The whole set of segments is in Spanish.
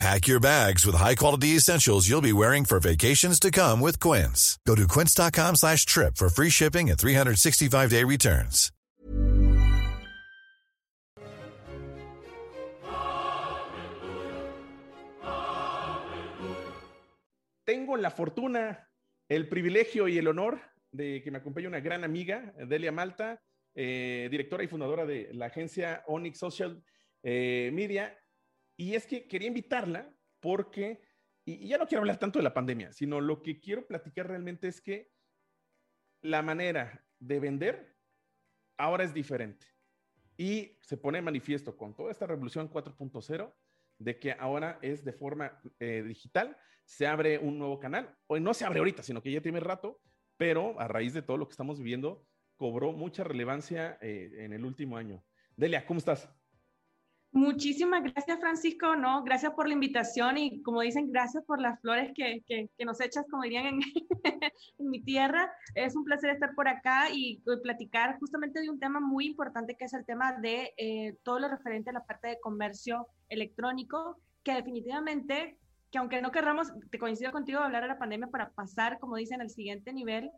Pack your bags with high-quality essentials you'll be wearing for vacations to come with Quince. Go to quince.com slash trip for free shipping and 365-day returns. Tengo la fortuna, el privilegio y el honor de que me acompañe una gran amiga, Delia Malta, eh, directora y fundadora de la agencia Onyx Social eh, Media. Y es que quería invitarla porque, y, ya no quiero hablar tanto de la pandemia, sino lo que quiero platicar realmente es que la manera de vender ahora es diferente. Y se pone manifiesto con toda esta revolución 4.0 de que ahora es de forma eh, digital, se abre un nuevo canal, o no se abre ahorita, sino que ya tiene rato, pero a raíz de todo lo que estamos viviendo, cobró mucha relevancia eh, en el último año. Delia, ¿cómo estás? Muchísimas gracias, Francisco. No, gracias por la invitación y como dicen, gracias por las flores que, que, que nos echas, como dirían en, en, mi tierra. Es un placer estar por acá y, y, platicar justamente de un tema muy importante que es el tema de eh, todo lo referente a la parte de comercio electrónico, que definitivamente, que aunque no querramos, te coincido contigo, hablar de la pandemia para pasar, como dicen, al siguiente nivel.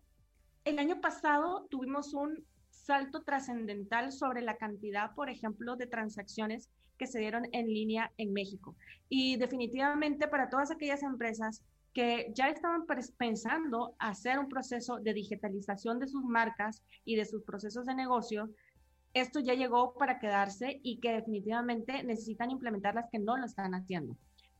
El año pasado tuvimos un salto trascendental sobre la cantidad, por ejemplo, de transacciones que se dieron en línea en México. Y definitivamente para todas aquellas empresas que ya estaban pensando hacer un proceso de digitalización de sus marcas y de sus procesos de negocio, esto ya llegó para quedarse y que definitivamente necesitan implementar las que no lo están haciendo.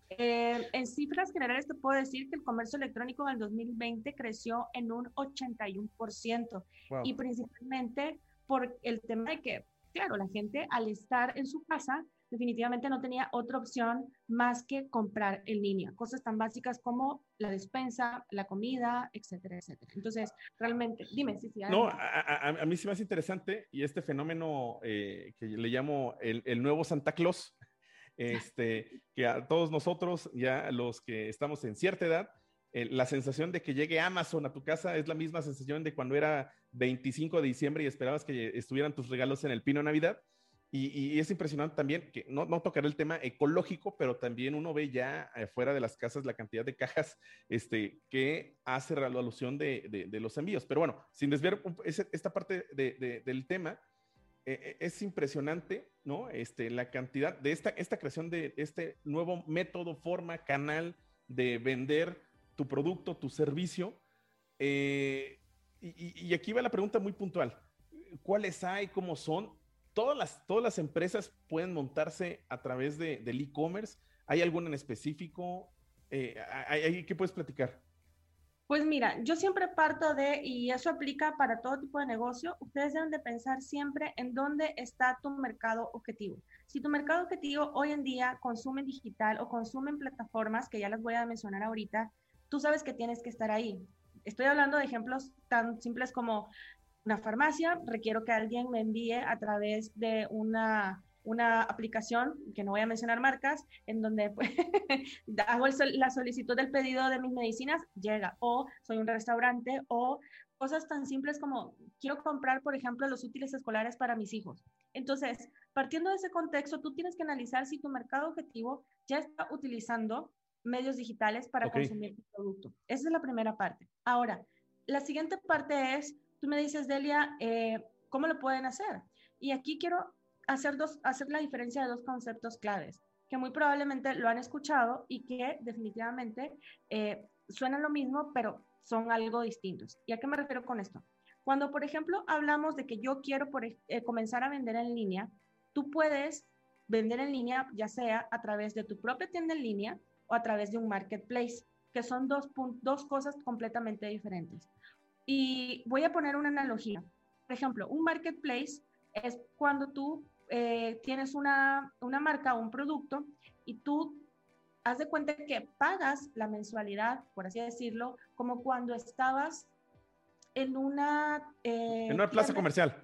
Eh, en cifras generales te puedo decir que el comercio electrónico en el 2020 creció en un 81% wow. y principalmente por el tema de que, claro, la gente al estar en su casa definitivamente no tenía otra opción más que comprar en línea, cosas tan básicas como la despensa, la comida, etcétera, etcétera. Entonces, realmente, dime, si sí, sí, No, a, a, a, mí sí me hace interesante y este fenómeno eh, que le llamo el, el, nuevo Santa Claus, este, que a todos nosotros, ya los que estamos en cierta edad, eh, la sensación de que llegue Amazon a tu casa es la misma sensación de cuando era 25 de diciembre y esperabas que estuvieran tus regalos en el pino de Navidad. Y, y, es impresionante también que no, no tocaré el tema ecológico, pero también uno ve ya fuera de las casas la cantidad de cajas este, que hace la alusión de, de, de los envíos. Pero bueno, sin desviar esta parte de, del tema, eh, es impresionante, ¿no? Este, la cantidad de esta, esta creación de este nuevo método, forma, canal de vender tu producto, tu servicio. Eh, y, y aquí va la pregunta muy puntual. ¿Cuáles hay? ¿Cómo son? Todas las, todas las empresas pueden montarse a través de, del e-commerce. ¿Hay alguna en específico? Eh, ¿hay, ¿Qué puedes platicar? Pues mira, yo siempre parto de, y eso aplica para todo tipo de negocio, ustedes deben de pensar siempre en dónde está tu mercado objetivo. Si tu mercado objetivo hoy en día consume digital o consume en plataformas, que ya las voy a mencionar ahorita, tú sabes que tienes que estar ahí. Estoy hablando de ejemplos tan simples como una farmacia, requiero que alguien me envíe a través de una, una aplicación, que no voy a mencionar marcas, en donde pues, hago el, la solicitud del pedido de mis medicinas, llega. O soy un restaurante o cosas tan simples como quiero comprar, por ejemplo, los útiles escolares para mis hijos. Entonces, partiendo de ese contexto, tú tienes que analizar si tu mercado objetivo ya está utilizando medios digitales para okay. consumir tu producto. Esa es la primera parte. Ahora, la siguiente parte es Tú me dices, Delia, eh, ¿cómo lo pueden hacer? Y aquí quiero hacer, dos, hacer la diferencia de dos conceptos claves, que muy probablemente lo han escuchado y que definitivamente eh, suenan lo mismo, pero son algo distintos. ¿Y a qué me refiero con esto? Cuando, por ejemplo, hablamos de que yo quiero por, eh, comenzar a vender en línea, tú puedes vender en línea ya sea a través de tu propia tienda en línea o a través de un marketplace, que son dos, dos cosas completamente diferentes. Y voy a poner una analogía. Por ejemplo, un marketplace es cuando tú eh, tienes una, una marca o un producto y tú haz de cuenta que pagas la mensualidad, por así decirlo, como cuando estabas en una... Eh, en una plaza comercial.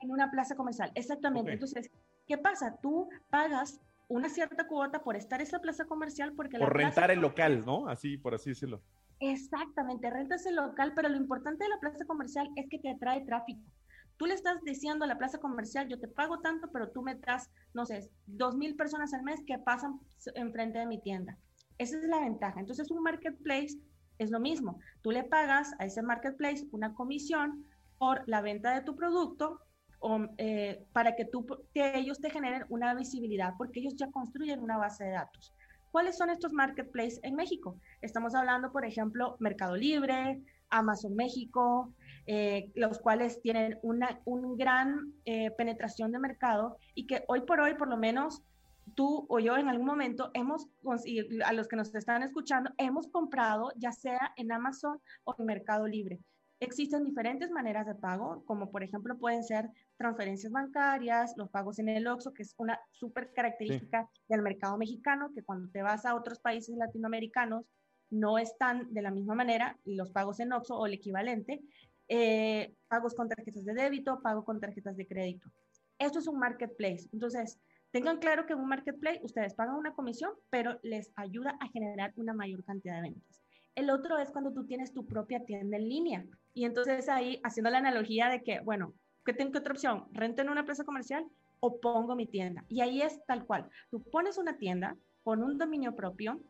En una plaza comercial, exactamente. Entonces, ¿qué pasa? Tú pagas una cierta cuota por estar en esa plaza comercial porque... Por rentar el local, ¿no? Así, por así decirlo. Exactamente, rentas el local, pero lo importante de la plaza comercial es que te atrae tráfico. Tú le estás diciendo a la plaza comercial, yo te pago tanto, pero tú me das, no sé, dos mil personas al mes que pasan enfrente de mi tienda. Esa es la ventaja. Entonces, un marketplace es lo mismo. Tú le pagas a ese marketplace una comisión por la venta de tu producto o, eh, para que, tú, que ellos te generen una visibilidad, porque ellos ya construyen una base de datos. ¿Cuáles son estos marketplaces en México? Estamos hablando, por ejemplo, Mercado Libre, Amazon México, eh, los cuales tienen una un gran eh, penetración de mercado y que hoy por hoy, por lo menos tú o yo en algún momento hemos, a los que nos están escuchando, hemos comprado ya sea en Amazon o en Mercado Libre. Existen diferentes maneras de pago, como por ejemplo pueden ser transferencias bancarias, los pagos en el OXXO, que es una súper característica del mercado mexicano, que cuando te vas a otros países latinoamericanos no están de la misma manera, los pagos en OXXO o el equivalente, eh, pagos con tarjetas de débito, pago con tarjetas de crédito. Esto es un marketplace. Entonces, tengan claro que en un marketplace ustedes pagan una comisión, pero les ayuda a generar una mayor cantidad de ventas. El otro es cuando tú tienes tu propia tienda en línea. Y entonces ahí, haciendo la analogía de que, bueno, ¿qué tengo otra opción? ¿Rento en una empresa comercial o pongo mi tienda? Y ahí es tal cual. Tú pones una tienda con un dominio propio,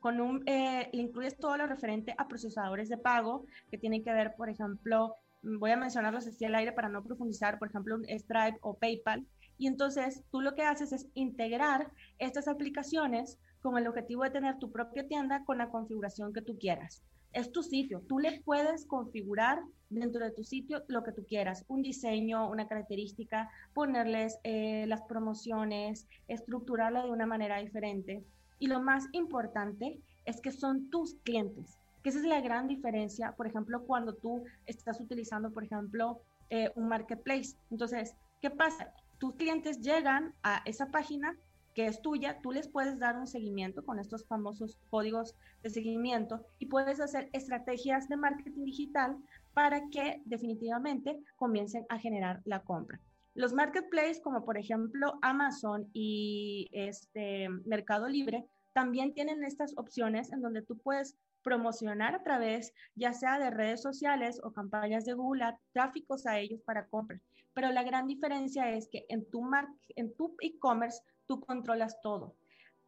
con un, eh, le incluyes todo lo referente a procesadores de pago que tienen que ver, por ejemplo, mm, voy a mencionarlos así al aire para no profundizar, por ejemplo, un Stripe o PayPal. Y entonces tú lo que haces es integrar estas aplicaciones con el objetivo de tener tu propia tienda con la configuración que tú quieras. Es tu sitio, tú le puedes configurar dentro de tu sitio lo que tú quieras, un diseño, una característica, ponerles eh, las promociones, estructurarla de una manera diferente. Y lo más importante es que son tus clientes, que esa es la gran diferencia, por ejemplo, cuando tú estás utilizando, por ejemplo, eh, un marketplace. Entonces, ¿qué pasa? Tus clientes llegan a esa página que es tuya, tú les puedes dar un seguimiento con estos famosos códigos de seguimiento y puedes hacer estrategias de marketing digital para que definitivamente comiencen a generar la compra. Los marketplaces, como por ejemplo Amazon y este Mercado Libre, también tienen estas opciones en donde tú puedes promocionar a través ya sea de redes sociales o campañas de Google, tráficos a ellos para compras. Pero la gran diferencia es que en tu, en tu e-commerce tú controlas todo.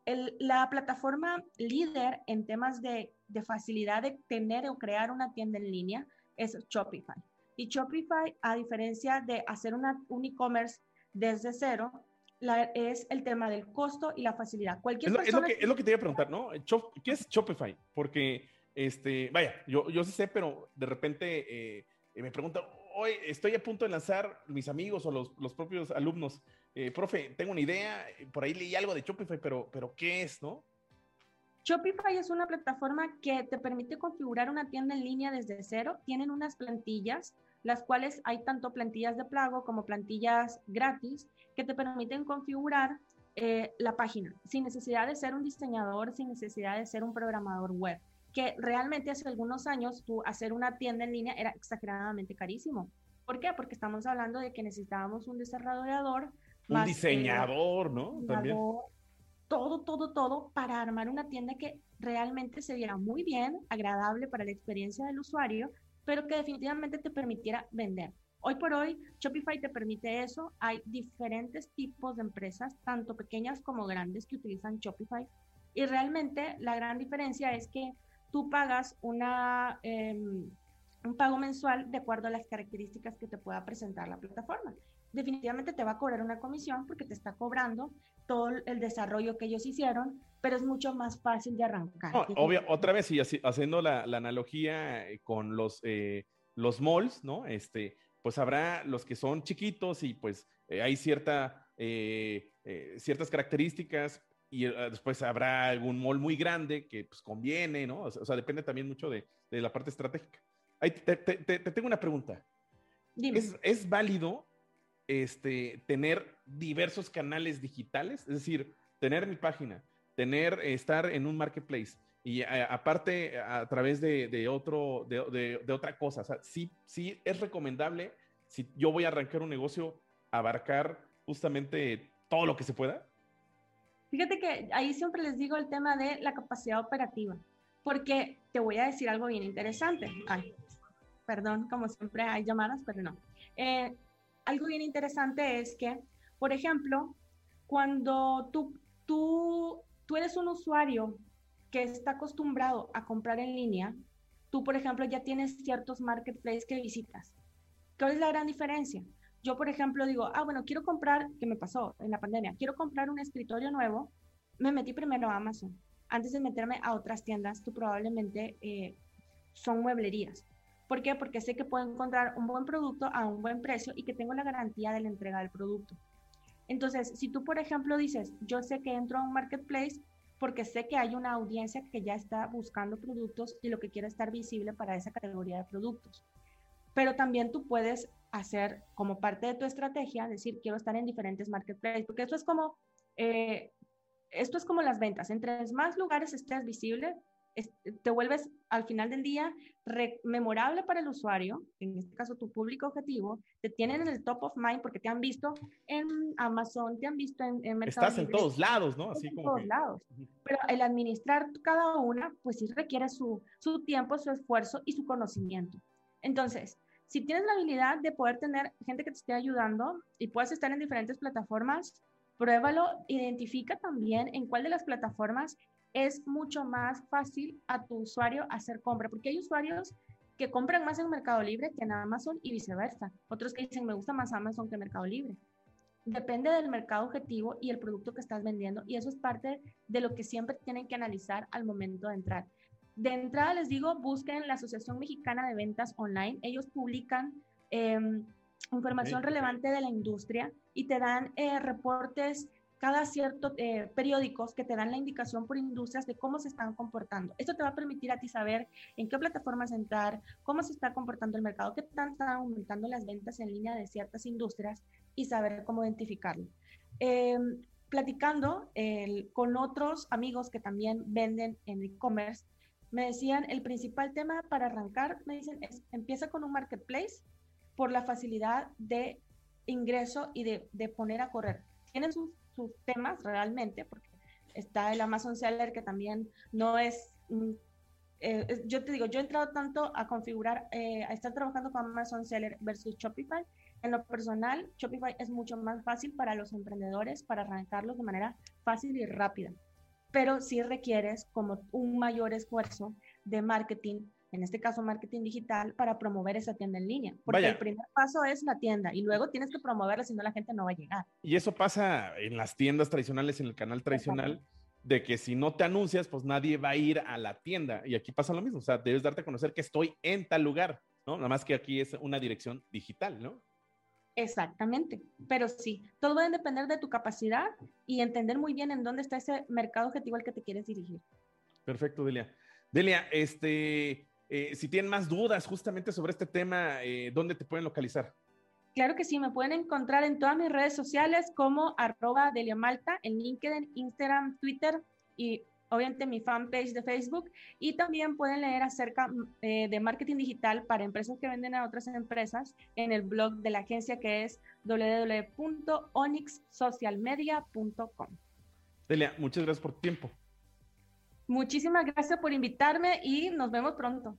la plataforma líder en temas de, de facilidad de tener o crear una tienda en línea es Shopify. Y Shopify, a diferencia de hacer una, un e-commerce desde cero, es el tema del costo y la facilidad. Cualquier es, lo, que, es lo que te iba a preguntar, ¿no? ¿Qué es Shopify? Porque, este, vaya, yo, yo sí sé, pero de repente eh, me preguntan, hoy estoy a punto de lanzar mis amigos o los, los propios alumnos, eh, profe, tengo una idea, por ahí leí algo de Shopify, pero, pero ¿qué es, no? Shopify es una plataforma que te permite configurar una tienda en línea desde cero. Tienen unas plantillas las cuales hay tanto plantillas de pago como plantillas gratis que te permiten configurar eh, la página sin necesidad de ser un diseñador, sin necesidad de ser un programador web, que realmente hace algunos años hacer una tienda en línea era exageradamente carísimo. ¿Por qué? Porque estamos hablando de que necesitábamos un desarrollador. Un diseñador, ¿no? También. Todo, todo, todo para armar una tienda que realmente se viera muy bien, agradable para la experiencia del usuario, pero que definitivamente te permitiera vender. Hoy por hoy, Shopify te permite eso. Hay diferentes tipos de empresas, tanto pequeñas como grandes, que utilizan Shopify. Y realmente la gran diferencia es que tú pagas una, em, un pago mensual de acuerdo a las características que te pueda presentar la plataforma. Definitivamente te va a cobrar una comisión porque te está cobrando todo el desarrollo que ellos hicieron, pero es mucho más fácil de arrancar. obvio, otra vez, y haciendo la, analogía eh, con los, eh, los malls, ¿no? Este, pues habrá los que son chiquitos y pues eh, hay cierta, ciertas características y después habrá algún mall muy grande que pues conviene, ¿no? O sea, depende también mucho de, de la parte estratégica. Ahí te, te, te, tengo una pregunta. ¿Es, ¿Es, válido este, tener diversos canales digitales? Es decir, tener mi página, tener, estar en un marketplace y aparte a través de, otro, de, otra cosa. O sea, sí, sí es recomendable si yo voy a arrancar un negocio, abarcar justamente todo lo que se pueda? Fíjate que ahí siempre les digo el tema de la capacidad operativa, porque te voy a decir algo bien interesante. Ay, perdón, como siempre hay llamadas, pero no. Eh, algo bien interesante es que, por ejemplo, cuando tú, tú, tú eres un usuario que está acostumbrado a comprar en línea, tú, por ejemplo, ya tienes ciertos marketplaces que visitas. ¿Cuál es la gran diferencia? Yo, por ejemplo, digo, ah, bueno, quiero comprar, ¿qué me pasó en la pandemia? Quiero comprar un escritorio nuevo. Me metí primero a Amazon. Antes de meterme a otras tiendas que probablemente eh, son mueblerías. ¿Por qué? Porque sé que puedo encontrar un buen producto a un buen precio y que tengo la garantía de la entrega del producto. Entonces, si tú, por ejemplo, dices, yo sé que entro a un marketplace porque sé que hay una audiencia que ya está buscando productos y lo que quiere estar visible para esa categoría de productos. Pero también tú puedes hacer como parte de tu estrategia, decir, quiero estar en diferentes marketplaces, porque esto es como, eh, esto es como las ventas. Entre más lugares estés visible, te vuelves al final del día memorable para el usuario, en este caso tu público objetivo, te tienen en el top of mind porque te han visto en Amazon, te han visto en, en Mercado Estás en todos lados, ¿no? Así en todos lados. Pero el administrar cada una, pues sí requiere su, su tiempo, su esfuerzo y su conocimiento. Entonces, si tienes la habilidad de poder tener gente que te esté ayudando y puedes estar en diferentes plataformas, pruébalo, identifica también en cuál de las plataformas es mucho más fácil a tu usuario hacer compra, porque hay usuarios que compran más en Mercado Libre que en Amazon y viceversa. Otros que dicen, me gusta más Amazon que Mercado Libre. Depende del mercado objetivo y el producto que estás vendiendo y eso es parte de lo que siempre tienen que analizar al momento de entrar. De entrada les digo, busquen la Asociación Mexicana de Ventas Online. Ellos publican em, información relevante de la industria y te dan eh, reportes cada cierto eh, periódicos que te dan la indicación por industrias de cómo se están comportando. Esto te va a permitir a ti saber en qué plataformas entrar, cómo se está comportando el mercado, qué tanto están aumentando las ventas en línea de ciertas industrias y saber cómo identificarlo. Em, platicando con otros amigos que también venden en e-commerce, me decían, el principal tema para arrancar, me dicen, es empieza con un marketplace por la facilidad de ingreso y de, poner a correr. Tienen sus sus temas realmente, porque está el Amazon Seller que también no es, eh, yo te digo, yo he entrado tanto a configurar, eh, a estar trabajando con Amazon Seller versus Shopify. En lo personal, Shopify es mucho más fácil para los emprendedores para arrancarlos de manera fácil y rápida, pero sí requieres como un mayor esfuerzo de marketing en este caso marketing digital, para promover esa tienda en línea. Porque el primer paso es la tienda y luego tienes que promoverla, si no la gente no va a llegar. Y eso pasa en las tiendas tradicionales, en el canal tradicional, de que si no te anuncias, pues nadie va a ir a la tienda. Y aquí pasa lo mismo, o sea, debes darte a conocer que estoy en tal lugar, ¿no? Nada más que aquí es una dirección digital, ¿no? Exactamente, pero sí, todo va a depender de tu capacidad y entender muy bien en dónde está ese mercado objetivo al que te quieres dirigir. Perfecto, Delia. Delia, este, eh, si tienen más dudas justamente sobre este tema, eh, ¿dónde te pueden localizar? Claro que sí, me pueden encontrar en todas mis redes sociales como arroba Delia Malta, en LinkedIn, Instagram, Twitter y obviamente mi fanpage de Facebook. Y también pueden leer acerca eh, de marketing digital para empresas que venden a otras empresas en el blog de la agencia que es www.onyxsocialmedia.com. Delia, muchas gracias por tu tiempo. Muchísimas gracias por invitarme y nos vemos pronto.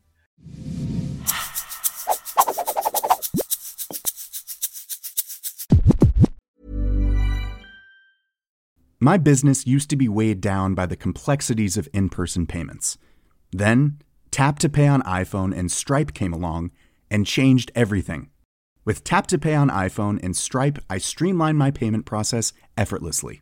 My business used to be weighed down by the complexities of in person payments. Then, Tap to Pay on iPhone and Stripe came along and changed everything. With Tap to Pay on iPhone and Stripe, I streamlined my payment process effortlessly.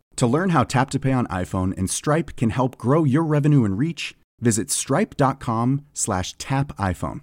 To learn how Tap to Pay on iPhone and Stripe can help grow your revenue and reach, visit stripe.com slash tap iPhone.